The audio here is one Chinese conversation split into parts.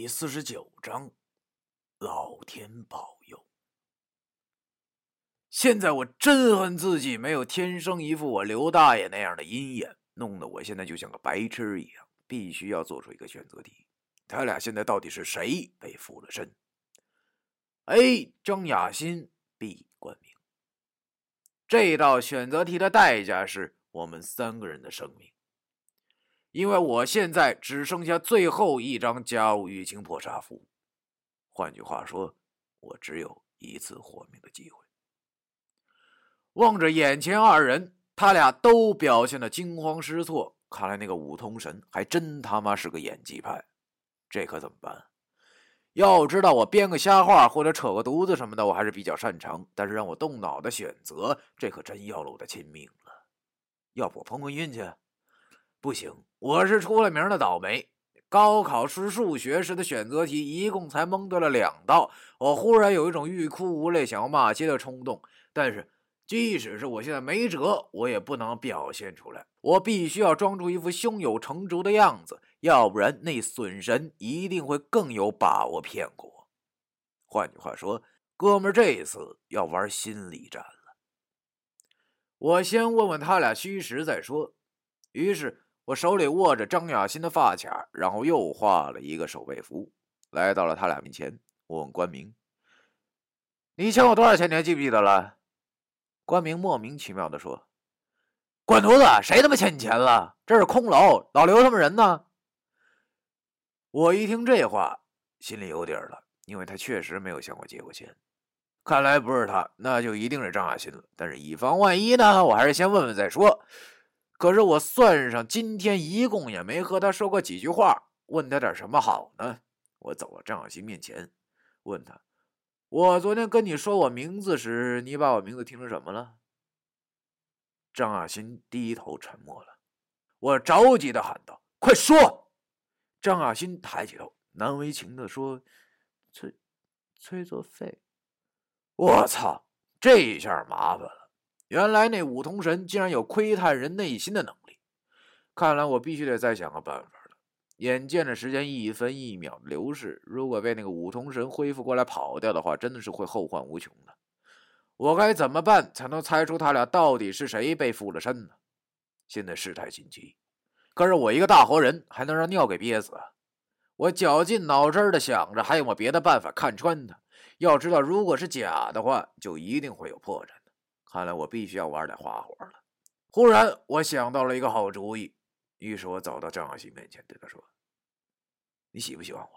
第四十九章，老天保佑。现在我真恨自己没有天生一副我刘大爷那样的鹰眼，弄得我现在就像个白痴一样，必须要做出一个选择题。他俩现在到底是谁被附了身？A. 张雅欣，B. 关明。这道选择题的代价是我们三个人的生命。因为我现在只剩下最后一张家务玉清破杀符，换句话说，我只有一次活命的机会。望着眼前二人，他俩都表现的惊慌失措，看来那个五通神还真他妈是个演技派。这可怎么办？要知道，我编个瞎话或者扯个犊子什么的，我还是比较擅长。但是让我动脑的选择，这可真要了我的亲命了。要不我碰碰运气？不行，我是出了名的倒霉。高考试数学时的选择题一共才蒙对了两道，我忽然有一种欲哭无泪、想要骂街的冲动。但是，即使是我现在没辙，我也不能表现出来。我必须要装出一副胸有成竹的样子，要不然那损神一定会更有把握骗过我。换句话说，哥们儿这次要玩心理战了。我先问问他俩虚实再说。于是。我手里握着张雅欣的发卡，然后又画了一个守备符，来到了他俩面前。我问关明：“你欠我多少钱？你还记不记得了？”关明莫名其妙的说：“滚犊子！谁他妈欠你钱了？这是空楼，老刘他们人呢？”我一听这话，心里有底了，因为他确实没有向我借过钱。看来不是他，那就一定是张雅欣了。但是以防万一呢，我还是先问问再说。可是我算上今天一共也没和他说过几句话，问他点什么好呢？我走到张小新面前，问他：“我昨天跟你说我名字时，你把我名字听成什么了？”张亚新低头沉默了。我着急的喊道：“快说！”张亚新抬起头，难为情的说：“催，催作废。”我操！这一下麻烦了。原来那五通神竟然有窥探人内心的能力，看来我必须得再想个办法了。眼见着时间一分一秒的流逝，如果被那个五通神恢复过来跑掉的话，真的是会后患无穷的。我该怎么办才能猜出他俩到底是谁被附了身呢？现在事态紧急，可是我一个大活人还能让尿给憋死啊？我绞尽脑汁的想着，还有没有别的办法看穿他？要知道，如果是假的话，就一定会有破绽。看来我必须要玩点花活了。忽然，我想到了一个好主意，于是我走到张小新面前，对他说：“你喜不喜欢我？”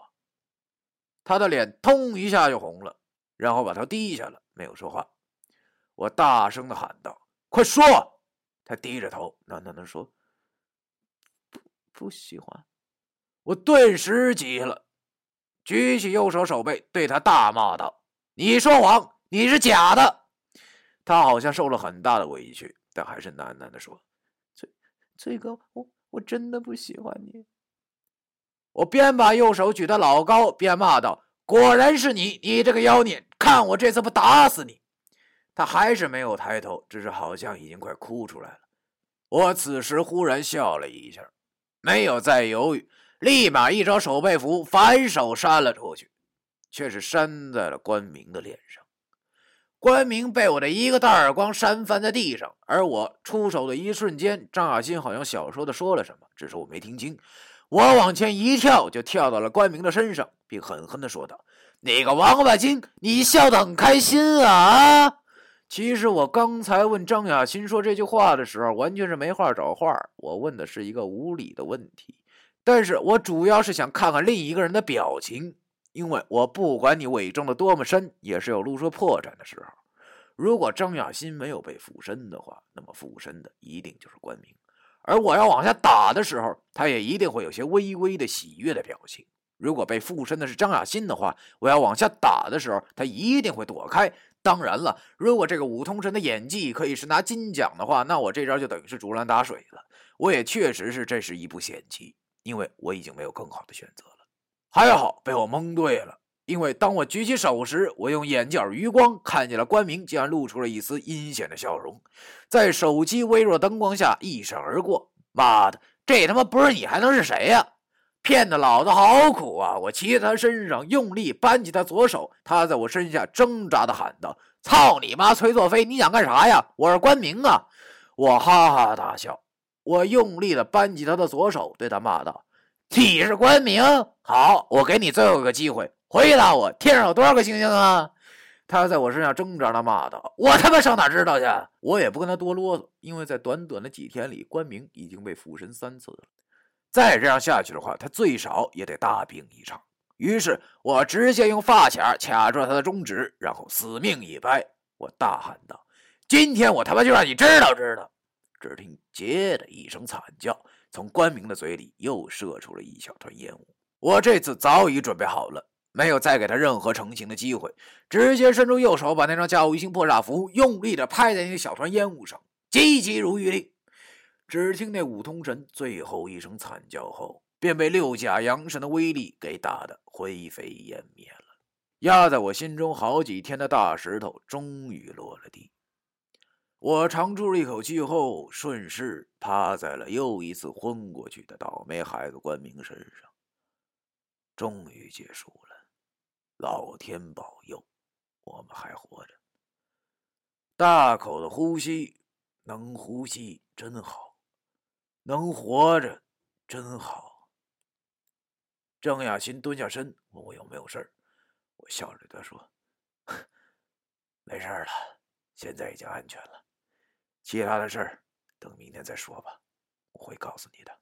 他的脸通一下就红了，然后把头低下了，没有说话。我大声的喊道：“快说！”他低着头，喃喃的说：“不，不喜欢。”我顿时急了，举起右手手背，对他大骂道：“你说谎，你是假的！”他好像受了很大的委屈，但还是喃喃地说：“崔崔哥，我我真的不喜欢你。”我边把右手举得老高，边骂道：“果然是你，你这个妖孽！看我这次不打死你！”他还是没有抬头，只是好像已经快哭出来了。我此时忽然笑了一下，没有再犹豫，立马一招手背符，反手扇了出去，却是扇在了关明的脸上。关明被我的一个大耳光扇翻在地上，而我出手的一瞬间，张亚新好像小声的说了什么，只是我没听清。我往前一跳，就跳到了关明的身上，并狠狠的说道：“你个王八精，你笑得很开心啊！”其实我刚才问张亚新说这句话的时候，完全是没话找话。我问的是一个无理的问题，但是我主要是想看看另一个人的表情。因为我不管你伪装的多么深，也是有露出破绽的时候。如果张亚新没有被附身的话，那么附身的一定就是关明。而我要往下打的时候，他也一定会有些微微的喜悦的表情。如果被附身的是张亚新的话，我要往下打的时候，他一定会躲开。当然了，如果这个五通神的演技可以是拿金奖的话，那我这招就等于是竹篮打水了。我也确实是这是一步险棋，因为我已经没有更好的选择。还好被我蒙对了，因为当我举起手时，我用眼角余光看见了关明，竟然露出了一丝阴险的笑容，在手机微弱灯光下一闪而过。妈的，这他妈不是你还能是谁呀？骗得老子好苦啊！我骑在他身上，用力扳起他左手，他在我身下挣扎的喊道：“操你妈，崔作飞，你想干啥呀？我是关明啊！”我哈哈大笑，我用力的扳起他的左手，对他骂道：“你是关明？好，我给你最后一个机会，回答我，天上有多少个星星啊？”他在我身上挣扎的骂道：“我他妈上哪知道去？”我也不跟他多啰嗦，因为在短短的几天里，关明已经被附身三次了。再这样下去的话，他最少也得大病一场。于是我直接用发卡卡住了他的中指，然后死命一掰。我大喊道：“今天我他妈就让你知道知道！”只听“接”的一声惨叫，从关明的嘴里又射出了一小团烟雾。我这次早已准备好了，没有再给他任何成型的机会，直接伸出右手，把那张加无星破煞符用力的拍在那小团烟雾上，急急如律令。只听那五通神最后一声惨叫后，便被六甲阳神的威力给打得灰飞烟灭了。压在我心中好几天的大石头终于落了地。我长出了一口气后，顺势趴在了又一次昏过去的倒霉孩子关明身上。终于结束了，老天保佑，我们还活着。大口的呼吸，能呼吸真好。能活着真好。郑雅欣蹲下身，问我有没有事儿。我笑着对他说：“ 没事了，现在已经安全了。其他的事儿等明天再说吧，我会告诉你的。”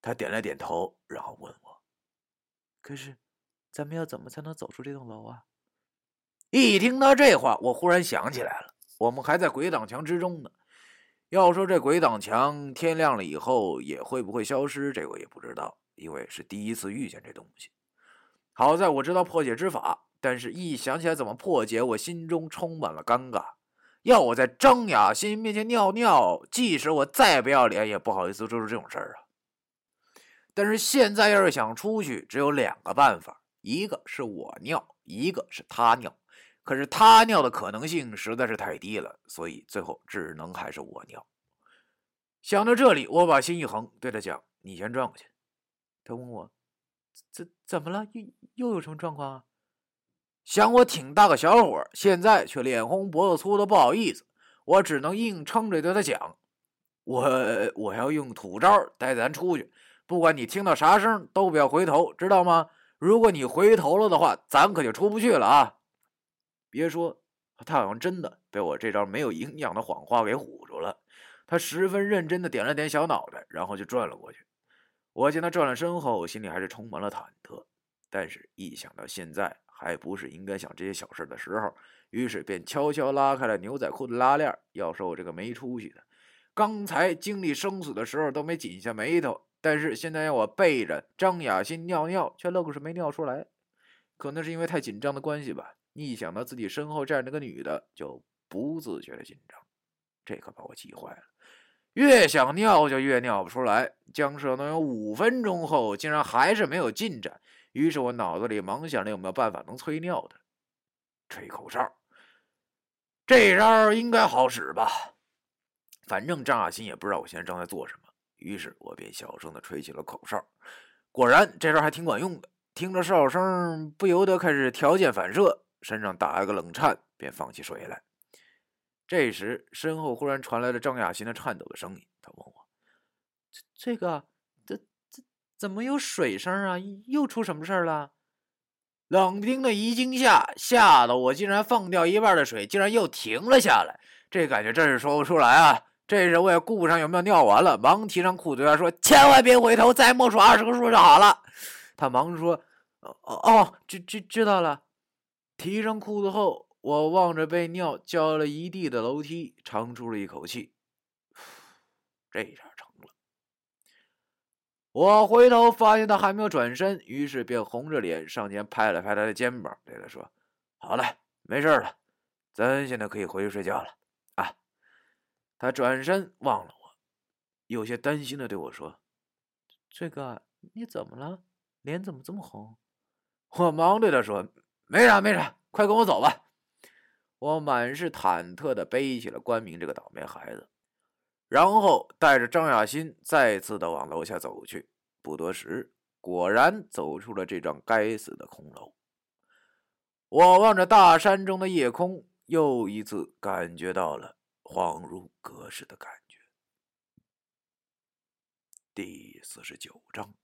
他点了点头，然后问我：“可是，咱们要怎么才能走出这栋楼啊？”一听到这话，我忽然想起来了，我们还在鬼挡墙之中呢。要说这鬼挡墙，天亮了以后也会不会消失？这个也不知道，因为是第一次遇见这东西。好在我知道破解之法，但是一想起来怎么破解，我心中充满了尴尬。要我在张雅欣面前尿尿，即使我再不要脸，也不好意思做出这种事儿啊。但是现在要是想出去，只有两个办法：一个是我尿，一个是他尿。可是他尿的可能性实在是太低了，所以最后只能还是我尿。想到这里，我把心一横，对他讲：“你先转过去。”他问我：“怎怎么了？又又有什么状况啊？”想我挺大个小伙，现在却脸红脖子粗的不好意思，我只能硬撑着对他讲：“我我要用土招带咱出去，不管你听到啥声都不要回头，知道吗？如果你回头了的话，咱可就出不去了啊！”别说，他好像真的被我这招没有营养的谎话给唬住了。他十分认真的点了点小脑袋，然后就转了过去。我见他转了身后，心里还是充满了忐忑。但是，一想到现在还不是应该想这些小事的时候，于是便悄悄拉开了牛仔裤的拉链。要说我这个没出息的，刚才经历生死的时候都没紧下眉头，但是现在要我背着张雅欣尿尿，却愣是没尿出来。可能是因为太紧张的关系吧。一想到自己身后站着个女的，就不自觉的紧张，这可把我急坏了。越想尿就越尿不出来，僵持了能有五分钟后，竟然还是没有进展。于是我脑子里忙想着有没有办法能催尿的。吹口哨，这招应该好使吧？反正张雅欣也不知道我现在正在做什么，于是我便小声的吹起了口哨。果然，这招还挺管用的。听着哨声，不由得开始条件反射。身上打了个冷颤，便放起水来。这时，身后忽然传来了张雅欣的颤抖的声音。他问我：“这这个，怎么有水声啊？又出什么事儿了？”冷冰的一惊下，吓得我竟然放掉一半的水，竟然又停了下来。这感觉真是说不出来啊！这时我也顾不上有没有尿完了，忙提上裤子说：“千万别回头，再默数二十个数就好了。”他忙说：“哦哦，知知知道了。”提上裤子后，我望着被尿浇了一地的楼梯，长出了一口气。这下。我回头发现他还没有转身，于是便红着脸上前拍了拍他的肩膀，对他说：“好了，没事了，咱现在可以回去睡觉了。”啊！他转身望了我，有些担心的对我说：“这个你怎么了？脸怎么这么红？”我忙对他说。没啥没啥，快跟我走吧！我满是忐忑的背起了关明这个倒霉孩子，然后带着张雅欣再次的往楼下走去。不多时，果然走出了这幢该死的空楼。我望着大山中的夜空，又一次感觉到了恍如隔世的感觉。第四十九章。